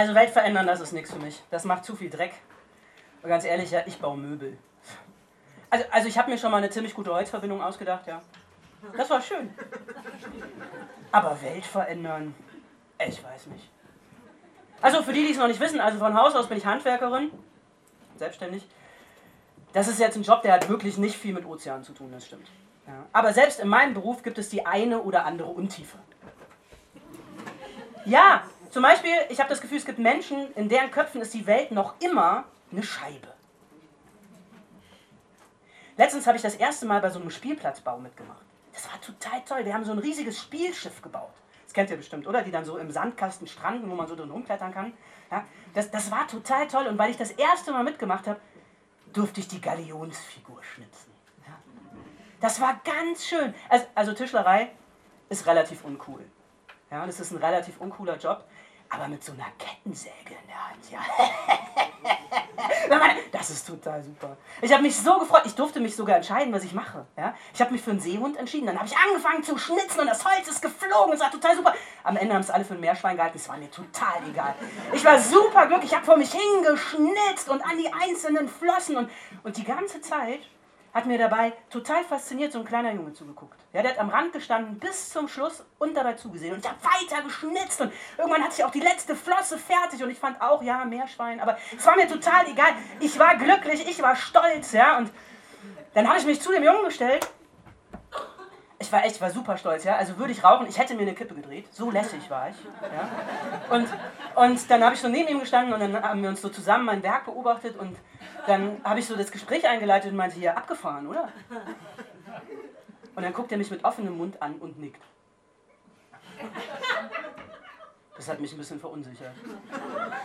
Also Welt verändern, das ist nichts für mich. Das macht zu viel Dreck. Und ganz ehrlich, ja, ich baue Möbel. Also, also ich habe mir schon mal eine ziemlich gute Holzverbindung ausgedacht, ja. Das war schön. Aber Welt verändern, ich weiß nicht. Also für die, die es noch nicht wissen, also von Haus aus bin ich Handwerkerin, selbstständig. Das ist jetzt ein Job, der hat wirklich nicht viel mit Ozeanen zu tun, das stimmt. Ja. Aber selbst in meinem Beruf gibt es die eine oder andere Untiefe. Ja, zum Beispiel, ich habe das Gefühl, es gibt Menschen, in deren Köpfen ist die Welt noch immer eine Scheibe. Letztens habe ich das erste Mal bei so einem Spielplatzbau mitgemacht. Das war total toll. Wir haben so ein riesiges Spielschiff gebaut. Das kennt ihr bestimmt, oder? Die dann so im Sandkasten stranden, wo man so drin rumklettern kann. Ja, das, das war total toll. Und weil ich das erste Mal mitgemacht habe, durfte ich die Galionsfigur schnitzen. Ja. Das war ganz schön. Also, also Tischlerei ist relativ uncool. Ja, das ist ein relativ uncooler Job. Aber mit so einer Kettensäge in der Hand, ja. das ist total super. Ich habe mich so gefreut. Ich durfte mich sogar entscheiden, was ich mache. Ja? Ich habe mich für einen Seehund entschieden. Dann habe ich angefangen zu schnitzen und das Holz ist geflogen. Es war total super. Am Ende haben es alle für ein Meerschwein gehalten. Es war mir total egal. Ich war super glücklich. Ich habe vor mich hingeschnitzt und an die einzelnen Flossen. Und, und die ganze Zeit hat mir dabei total fasziniert so ein kleiner Junge zugeguckt. Ja, der hat am Rand gestanden bis zum Schluss und dabei zugesehen. Und ich habe weiter geschnitzt und irgendwann hatte ich auch die letzte Flosse fertig und ich fand auch, ja, Meerschwein, aber es war mir total egal. Ich war glücklich, ich war stolz, ja, und dann habe ich mich zu dem Jungen gestellt. Ich war echt, war super stolz, ja. Also würde ich rauchen, ich hätte mir eine Kippe gedreht. So lässig war ich. Ja? Und, und dann habe ich so neben ihm gestanden und dann haben wir uns so zusammen mein Werk beobachtet und dann habe ich so das Gespräch eingeleitet und meinte, hier, abgefahren, oder? Und dann guckt er mich mit offenem Mund an und nickt. Das hat mich ein bisschen verunsichert.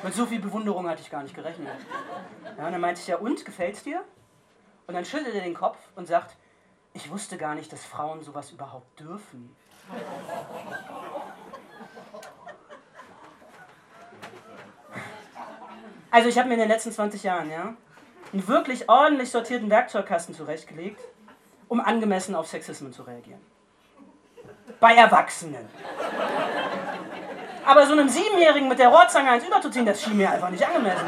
Mit so viel Bewunderung hatte ich gar nicht gerechnet. Ja, und dann meinte ich, ja, und, gefällt's dir? Und dann schüttelt er den Kopf und sagt, ich wusste gar nicht, dass Frauen sowas überhaupt dürfen. Also ich habe mir in den letzten 20 Jahren, ja, einen wirklich ordentlich sortierten Werkzeugkasten zurechtgelegt, um angemessen auf Sexismen zu reagieren. Bei Erwachsenen. Aber so einem Siebenjährigen mit der Rohrzange eins überzuziehen, das schien mir einfach nicht angemessen.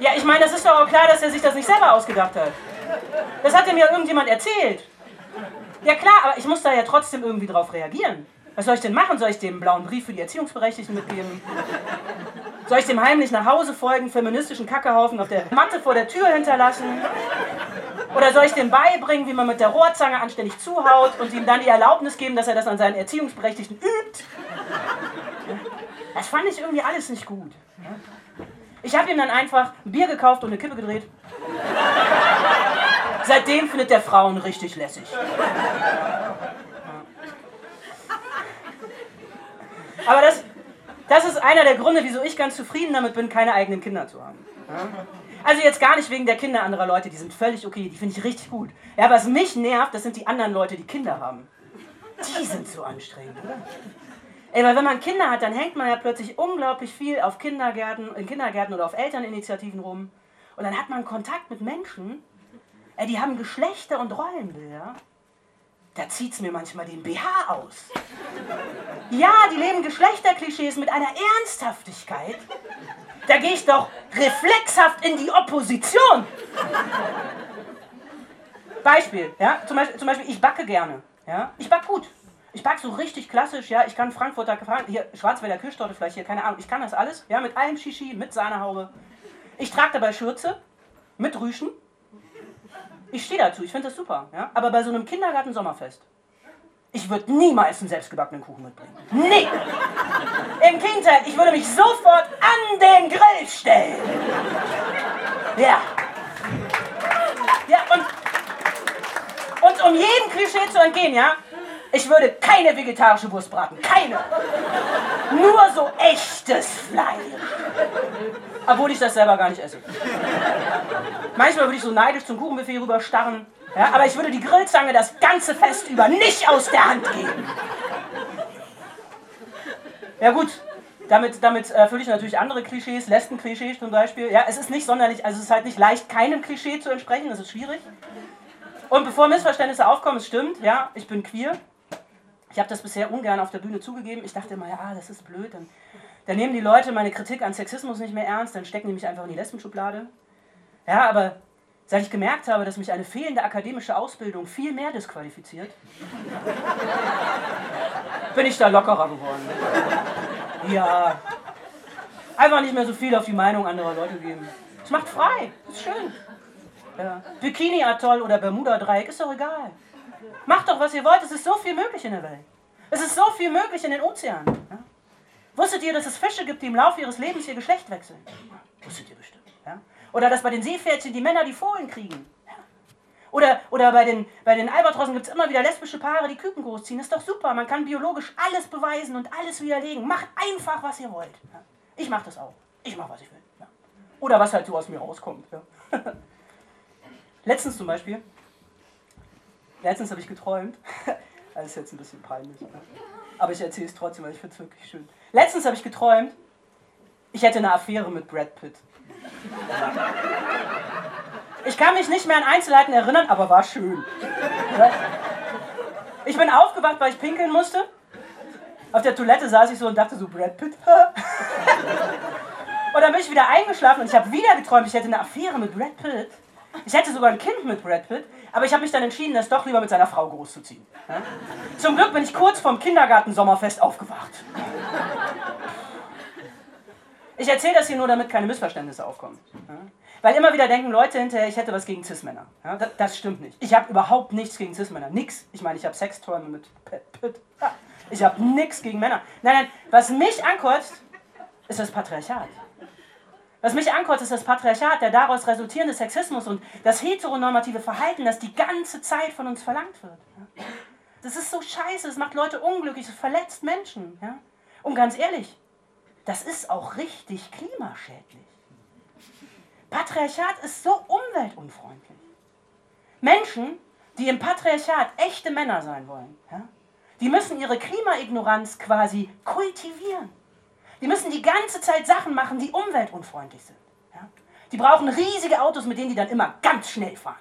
Ja, ich meine, das ist doch auch klar, dass er sich das nicht selber ausgedacht hat. Das hat ja irgendjemand erzählt. Ja klar, aber ich muss da ja trotzdem irgendwie drauf reagieren. Was soll ich denn machen? Soll ich dem blauen Brief für die Erziehungsberechtigten mitgeben? Soll ich dem heimlich nach Hause folgen, feministischen Kackehaufen auf der Matte vor der Tür hinterlassen? Oder soll ich dem beibringen, wie man mit der Rohrzange anständig zuhaut und ihm dann die Erlaubnis geben, dass er das an seinen Erziehungsberechtigten übt? Das fand ich irgendwie alles nicht gut. Ich habe ihm dann einfach ein Bier gekauft und eine Kippe gedreht. Seitdem findet der Frauen richtig lässig. Aber das, das ist einer der Gründe, wieso ich ganz zufrieden damit bin, keine eigenen Kinder zu haben. Also jetzt gar nicht wegen der Kinder anderer Leute, die sind völlig okay, die finde ich richtig gut. Ja, was mich nervt, das sind die anderen Leute, die Kinder haben. Die sind so anstrengend, oder? Ey, weil wenn man Kinder hat, dann hängt man ja plötzlich unglaublich viel auf Kindergärten, in Kindergärten oder auf Elterninitiativen rum. Und dann hat man Kontakt mit Menschen, ey, die haben Geschlechter und Rollenbilder da zieht es mir manchmal den BH aus. Ja, die leben Geschlechterklischees mit einer Ernsthaftigkeit. Da gehe ich doch reflexhaft in die Opposition. Beispiel, ja, zum Beispiel, zum Beispiel ich backe gerne. Ja? Ich backe gut. Ich backe so richtig klassisch, ja. Ich kann Frankfurter gefahren, hier Schwarzwälder Kirschtorte vielleicht hier, keine Ahnung. Ich kann das alles, ja, mit allem Shishi, mit Sahnehaube. Ich trage dabei Schürze mit Rüschen ich stehe dazu, ich finde das super. Ja? Aber bei so einem Kindergarten-Sommerfest, ich würde niemals einen selbstgebackenen Kuchen mitbringen. Nee! Im Gegenteil, ich würde mich sofort an den Grill stellen. Ja. Ja, und, und um jedem Klischee zu entgehen, ja, ich würde keine vegetarische Wurst braten. Keine. Nur so echtes Fleisch. Obwohl ich das selber gar nicht esse. Manchmal würde ich so neidisch zum Kuchenbuffet rüber starren. Ja, aber ich würde die Grillzange das ganze Fest über nicht aus der Hand geben. Ja gut, damit, damit erfülle ich natürlich andere Klischees, Lesben-Klischees zum Beispiel. Ja, es ist nicht sonderlich, also es ist halt nicht leicht, keinem Klischee zu entsprechen, das ist schwierig. Und bevor Missverständnisse aufkommen, es stimmt, ja, ich bin queer. Ich habe das bisher ungern auf der Bühne zugegeben. Ich dachte immer, ja, das ist blöd, dann dann nehmen die Leute meine Kritik an Sexismus nicht mehr ernst, dann stecken die mich einfach in die Lesbenschublade. Ja, aber seit ich gemerkt habe, dass mich eine fehlende akademische Ausbildung viel mehr disqualifiziert, bin ich da lockerer geworden. Ja, einfach nicht mehr so viel auf die Meinung anderer Leute geben. Es macht frei, ist schön. Ja. Bikini-Atoll oder Bermuda-Dreieck, ist doch egal. Macht doch, was ihr wollt, es ist so viel möglich in der Welt. Es ist so viel möglich in den Ozeanen. Ja? Wusstet ihr, dass es Fische gibt, die im Laufe ihres Lebens ihr Geschlecht wechseln? Wusstet ihr bestimmt. Oder dass bei den Seepferdchen die Männer die Fohlen kriegen. Oder, oder bei den, bei den Albatrossen gibt es immer wieder lesbische Paare, die Küken großziehen. ist doch super. Man kann biologisch alles beweisen und alles widerlegen. Macht einfach, was ihr wollt. Ja? Ich mache das auch. Ich mache, was ich will. Ja? Oder was halt so aus mir rauskommt. Letztens zum Beispiel, letztens habe ich geträumt, das ist jetzt ein bisschen peinlich, aber ich erzähle es trotzdem, weil ich finde es wirklich schön. Letztens habe ich geträumt, ich hätte eine Affäre mit Brad Pitt. Ich kann mich nicht mehr an Einzelheiten erinnern, aber war schön. Ich bin aufgewacht, weil ich pinkeln musste. Auf der Toilette saß ich so und dachte so, Brad Pitt. und dann bin ich wieder eingeschlafen und ich habe wieder geträumt, ich hätte eine Affäre mit Brad Pitt. Ich hätte sogar ein Kind mit Brad Pitt, aber ich habe mich dann entschieden, das doch lieber mit seiner Frau großzuziehen. Zum Glück bin ich kurz vorm Kindergarten-Sommerfest aufgewacht. Ich erzähle das hier nur, damit keine Missverständnisse aufkommen. Ja? Weil immer wieder denken Leute hinterher, ich hätte was gegen Cis-Männer. Ja? Das, das, stimmt nicht. Ich habe überhaupt nichts gegen Cis-Männer. Nix. Ich meine, ich habe Sexträume mit Pitt. Ich habe nichts gegen Männer. Nein, nein, was mich ankotzt, ist das Patriarchat. Was mich ankotzt, ist das Patriarchat, der daraus resultierende Sexismus und das heteronormative Verhalten, das die ganze Zeit von uns verlangt wird. Das ist so scheiße, es macht Leute unglücklich, es verletzt Menschen. Ja? Und ganz ehrlich, das ist auch richtig klimaschädlich. Patriarchat ist so umweltunfreundlich. Menschen, die im Patriarchat echte Männer sein wollen, ja, die müssen ihre Klimaignoranz quasi kultivieren. Die müssen die ganze Zeit Sachen machen, die umweltunfreundlich sind. Ja? Die brauchen riesige Autos, mit denen die dann immer ganz schnell fahren.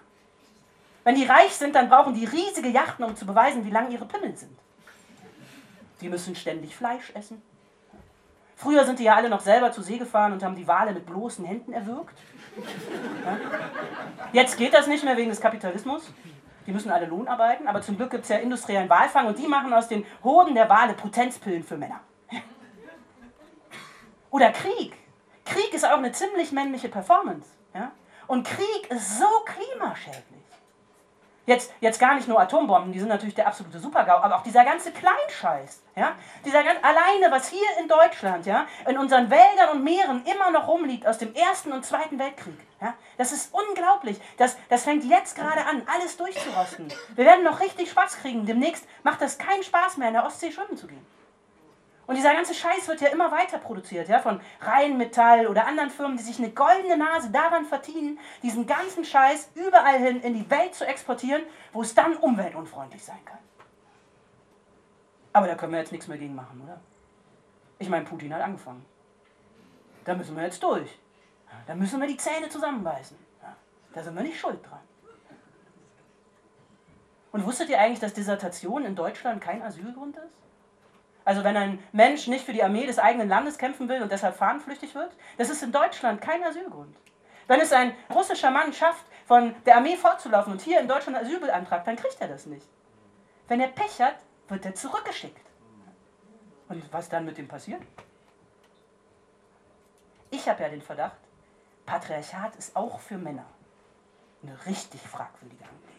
Wenn die reich sind, dann brauchen die riesige Yachten, um zu beweisen, wie lang ihre Pimmel sind. Die müssen ständig Fleisch essen. Früher sind die ja alle noch selber zur See gefahren und haben die Wale mit bloßen Händen erwürgt. Jetzt geht das nicht mehr wegen des Kapitalismus. Die müssen alle Lohn arbeiten, aber zum Glück gibt es ja industriellen Walfang und die machen aus den Hoden der Wale Potenzpillen für Männer. Oder Krieg. Krieg ist auch eine ziemlich männliche Performance. Und Krieg ist so klimaschädlich. Jetzt, jetzt gar nicht nur Atombomben, die sind natürlich der absolute Supergau, aber auch dieser ganze Kleinscheiß. Ja? Dieser ganz, alleine, was hier in Deutschland, ja, in unseren Wäldern und Meeren immer noch rumliegt aus dem Ersten und Zweiten Weltkrieg. Ja? Das ist unglaublich. Das, das fängt jetzt gerade an, alles durchzurosten. Wir werden noch richtig Spaß kriegen. Demnächst macht das keinen Spaß mehr, in der Ostsee schwimmen zu gehen. Und dieser ganze Scheiß wird ja immer weiter produziert, ja, von Rheinmetall oder anderen Firmen, die sich eine goldene Nase daran verdienen, diesen ganzen Scheiß überall hin in die Welt zu exportieren, wo es dann umweltunfreundlich sein kann. Aber da können wir jetzt nichts mehr gegen machen, oder? Ich meine, Putin hat angefangen. Da müssen wir jetzt durch. Da müssen wir die Zähne zusammenbeißen. Da sind wir nicht schuld dran. Und wusstet ihr eigentlich, dass Dissertation in Deutschland kein Asylgrund ist? Also wenn ein Mensch nicht für die Armee des eigenen Landes kämpfen will und deshalb fahnenflüchtig wird, das ist in Deutschland kein Asylgrund. Wenn es ein russischer Mann schafft, von der Armee fortzulaufen und hier in Deutschland Asyl beantragt, dann kriegt er das nicht. Wenn er Pech hat, wird er zurückgeschickt. Und was dann mit ihm passiert? Ich habe ja den Verdacht, Patriarchat ist auch für Männer eine richtig fragwürdige Angelegenheit.